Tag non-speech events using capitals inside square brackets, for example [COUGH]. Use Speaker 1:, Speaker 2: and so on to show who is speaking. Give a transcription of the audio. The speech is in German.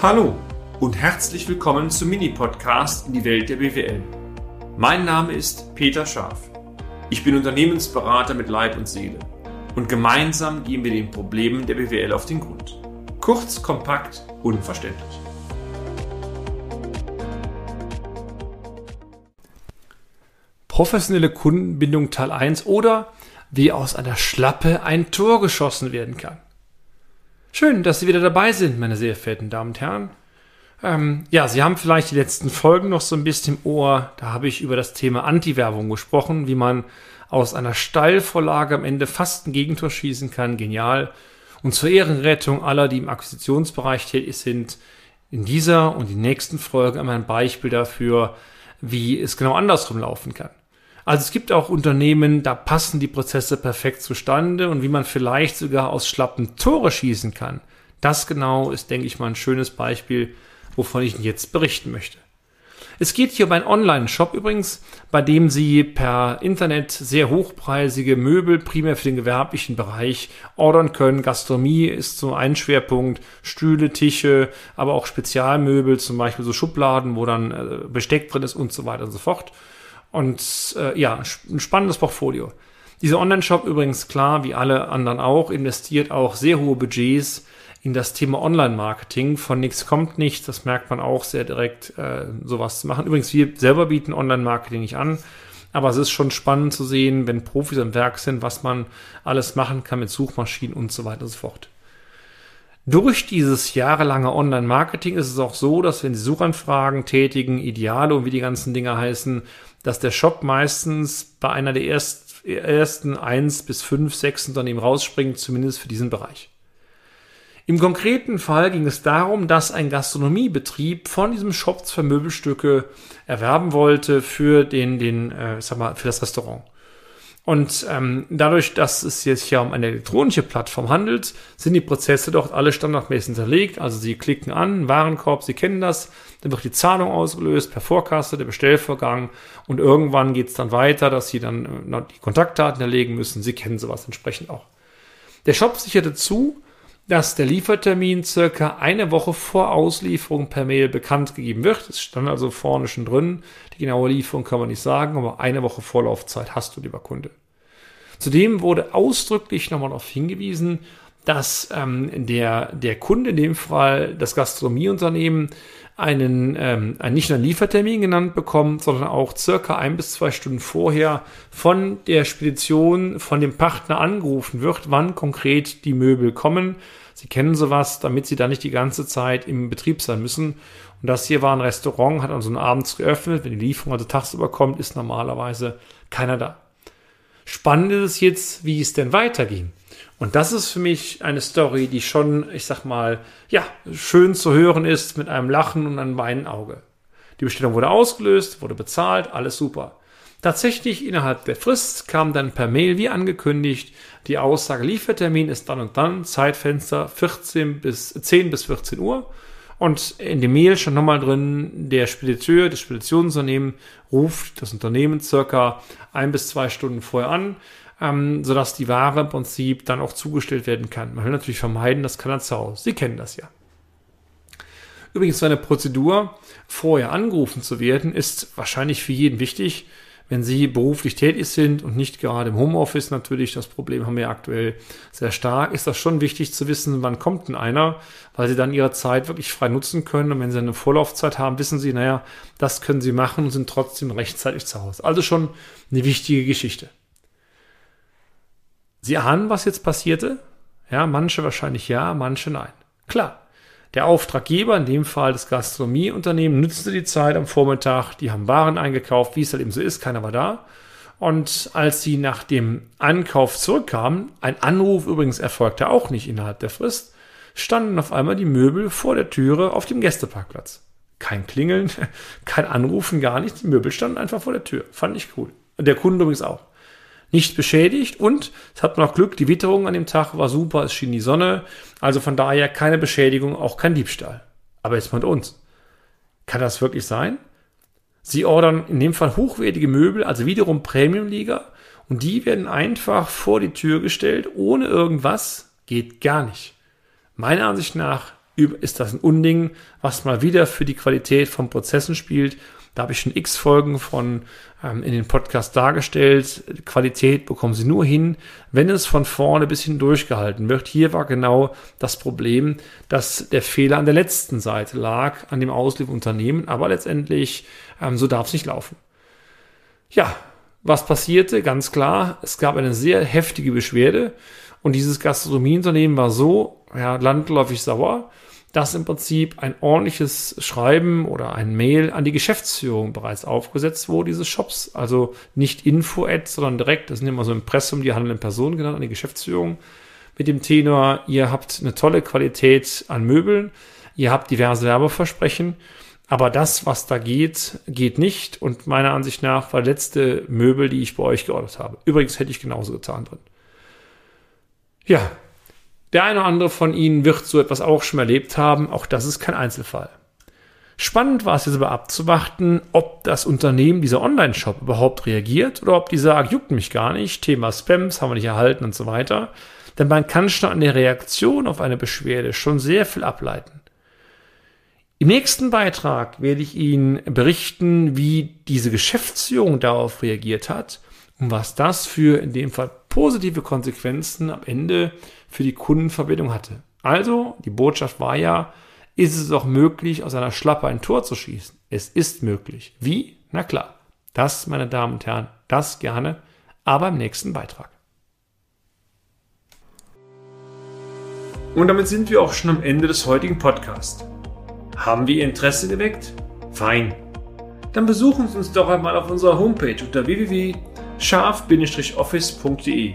Speaker 1: Hallo und herzlich willkommen zum Mini-Podcast in die Welt der BWL. Mein Name ist Peter Scharf. Ich bin Unternehmensberater mit Leib und Seele und gemeinsam gehen wir den Problemen der BWL auf den Grund. Kurz, kompakt, unverständlich.
Speaker 2: Professionelle Kundenbindung Teil 1 oder wie aus einer Schlappe ein Tor geschossen werden kann. Schön, dass Sie wieder dabei sind, meine sehr verehrten Damen und Herren. Ähm, ja, Sie haben vielleicht die letzten Folgen noch so ein bisschen im Ohr. Da habe ich über das Thema Anti-Werbung gesprochen, wie man aus einer Steilvorlage am Ende fast ein Gegentor schießen kann. Genial. Und zur Ehrenrettung aller, die im Akquisitionsbereich tätig sind, in dieser und die nächsten Folgen einmal ein Beispiel dafür, wie es genau andersrum laufen kann. Also es gibt auch Unternehmen, da passen die Prozesse perfekt zustande und wie man vielleicht sogar aus schlappen Tore schießen kann. Das genau ist, denke ich mal, ein schönes Beispiel, wovon ich jetzt berichten möchte. Es geht hier um einen Online-Shop übrigens, bei dem Sie per Internet sehr hochpreisige Möbel primär für den gewerblichen Bereich ordern können. Gastronomie ist so ein Schwerpunkt, Stühle, Tische, aber auch Spezialmöbel, zum Beispiel so Schubladen, wo dann äh, Besteck drin ist und so weiter und so fort. Und äh, ja, ein spannendes Portfolio. Dieser Online-Shop übrigens klar, wie alle anderen auch, investiert auch sehr hohe Budgets in das Thema Online-Marketing. Von nichts kommt nichts, das merkt man auch sehr direkt, äh, sowas zu machen. Übrigens, wir selber bieten Online-Marketing nicht an, aber es ist schon spannend zu sehen, wenn Profis am Werk sind, was man alles machen kann mit Suchmaschinen und so weiter und so fort. Durch dieses jahrelange Online-Marketing ist es auch so, dass wenn Sie Suchanfragen tätigen, Ideale und wie die ganzen Dinge heißen, dass der Shop meistens bei einer der erst, ersten eins bis fünf, sechs Unternehmen rausspringt, zumindest für diesen Bereich. Im konkreten Fall ging es darum, dass ein Gastronomiebetrieb von diesem Shop zwei Möbelstücke erwerben wollte für den, den, äh, sag mal, für das Restaurant. Und ähm, dadurch, dass es sich ja um eine elektronische Plattform handelt, sind die Prozesse dort alle standardmäßig hinterlegt. Also Sie klicken an, Warenkorb, Sie kennen das, dann wird die Zahlung ausgelöst per Vorkasse, der Bestellvorgang und irgendwann geht es dann weiter, dass Sie dann äh, die Kontaktdaten erlegen müssen. Sie kennen sowas entsprechend auch. Der Shop sicherte zu, dass der Liefertermin circa eine Woche vor Auslieferung per Mail bekannt gegeben wird. Es stand also vorne schon drin. Die genaue Lieferung kann man nicht sagen, aber eine Woche Vorlaufzeit hast du, lieber Kunde. Zudem wurde ausdrücklich nochmal darauf hingewiesen, dass ähm, der, der Kunde, in dem Fall das Gastronomieunternehmen, einen, ähm, einen nicht nur Liefertermin genannt bekommt, sondern auch circa ein bis zwei Stunden vorher von der Spedition, von dem Partner angerufen wird, wann konkret die Möbel kommen. Sie kennen sowas, damit Sie da nicht die ganze Zeit im Betrieb sein müssen. Und das hier war ein Restaurant, hat also abends geöffnet. Wenn die Lieferung also tagsüber kommt, ist normalerweise keiner da. Spannend ist es jetzt, wie es denn weiterging. Und das ist für mich eine Story, die schon, ich sag mal, ja, schön zu hören ist mit einem Lachen und einem weinen Auge. Die Bestellung wurde ausgelöst, wurde bezahlt, alles super. Tatsächlich innerhalb der Frist kam dann per Mail wie angekündigt die Aussage, Liefertermin ist dann und dann, Zeitfenster 14 bis 10 bis 14 Uhr. Und in dem Mail stand nochmal drin, der Spediteur, das Speditionsunternehmen ruft das Unternehmen circa ein bis zwei Stunden vorher an, ähm, sodass die Ware im Prinzip dann auch zugestellt werden kann. Man will natürlich vermeiden, dass keiner zu Hause. Sie kennen das ja. Übrigens, so eine Prozedur, vorher angerufen zu werden, ist wahrscheinlich für jeden wichtig. Wenn Sie beruflich tätig sind und nicht gerade im Homeoffice natürlich, das Problem haben wir aktuell sehr stark, ist das schon wichtig zu wissen, wann kommt denn einer, weil Sie dann Ihre Zeit wirklich frei nutzen können. Und wenn Sie eine Vorlaufzeit haben, wissen Sie, naja, das können Sie machen und sind trotzdem rechtzeitig zu Hause. Also schon eine wichtige Geschichte. Sie ahnen, was jetzt passierte? Ja, manche wahrscheinlich ja, manche nein. Klar. Der Auftraggeber, in dem Fall das Gastronomieunternehmen, nützte die Zeit am Vormittag, die haben Waren eingekauft, wie es halt eben so ist, keiner war da. Und als sie nach dem Ankauf zurückkamen, ein Anruf übrigens erfolgte auch nicht innerhalb der Frist, standen auf einmal die Möbel vor der Türe auf dem Gästeparkplatz. Kein Klingeln, [LAUGHS] kein Anrufen, gar nichts. Die Möbel standen einfach vor der Tür. Fand ich cool. Und der Kunde übrigens auch nicht beschädigt und es hat noch Glück, die Witterung an dem Tag war super, es schien die Sonne, also von daher keine Beschädigung, auch kein Diebstahl. Aber jetzt mit uns. Kann das wirklich sein? Sie ordern in dem Fall hochwertige Möbel, also wiederum Premium-Liga, und die werden einfach vor die Tür gestellt, ohne irgendwas, geht gar nicht. Meiner Ansicht nach ist das ein Unding, was mal wieder für die Qualität von Prozessen spielt. Da habe ich schon x Folgen von ähm, in den Podcast dargestellt. Qualität bekommen Sie nur hin, wenn es von vorne bis hin durchgehalten wird. Hier war genau das Problem, dass der Fehler an der letzten Seite lag, an dem Auslieferunternehmen. Aber letztendlich, ähm, so darf es nicht laufen. Ja, was passierte? Ganz klar, es gab eine sehr heftige Beschwerde und dieses Gastronomieunternehmen war so ja, landläufig sauer, dass im Prinzip ein ordentliches Schreiben oder ein Mail an die Geschäftsführung bereits aufgesetzt wurde, dieses Shops. Also nicht Info-Ad, sondern direkt, das sind immer so Impressum, die handelnden Personen genannt, an die Geschäftsführung. Mit dem Tenor, ihr habt eine tolle Qualität an Möbeln, ihr habt diverse Werbeversprechen, aber das, was da geht, geht nicht. Und meiner Ansicht nach war letzte Möbel, die ich bei euch geordert habe. Übrigens hätte ich genauso getan drin. Ja, der eine oder andere von Ihnen wird so etwas auch schon erlebt haben. Auch das ist kein Einzelfall. Spannend war es jetzt aber abzuwarten, ob das Unternehmen, dieser Online-Shop überhaupt reagiert oder ob die sagen, juckt mich gar nicht, Thema Spams haben wir nicht erhalten und so weiter. Denn man kann schon an der Reaktion auf eine Beschwerde schon sehr viel ableiten. Im nächsten Beitrag werde ich Ihnen berichten, wie diese Geschäftsführung darauf reagiert hat und was das für in dem Fall positive Konsequenzen am Ende für die Kundenverbindung hatte. Also, die Botschaft war ja, ist es auch möglich, aus einer Schlappe ein Tor zu schießen? Es ist möglich. Wie? Na klar. Das, meine Damen und Herren, das gerne, aber im nächsten Beitrag.
Speaker 1: Und damit sind wir auch schon am Ende des heutigen Podcasts. Haben wir Ihr Interesse geweckt? Fein. Dann besuchen Sie uns doch einmal auf unserer Homepage unter www.scharf-office.de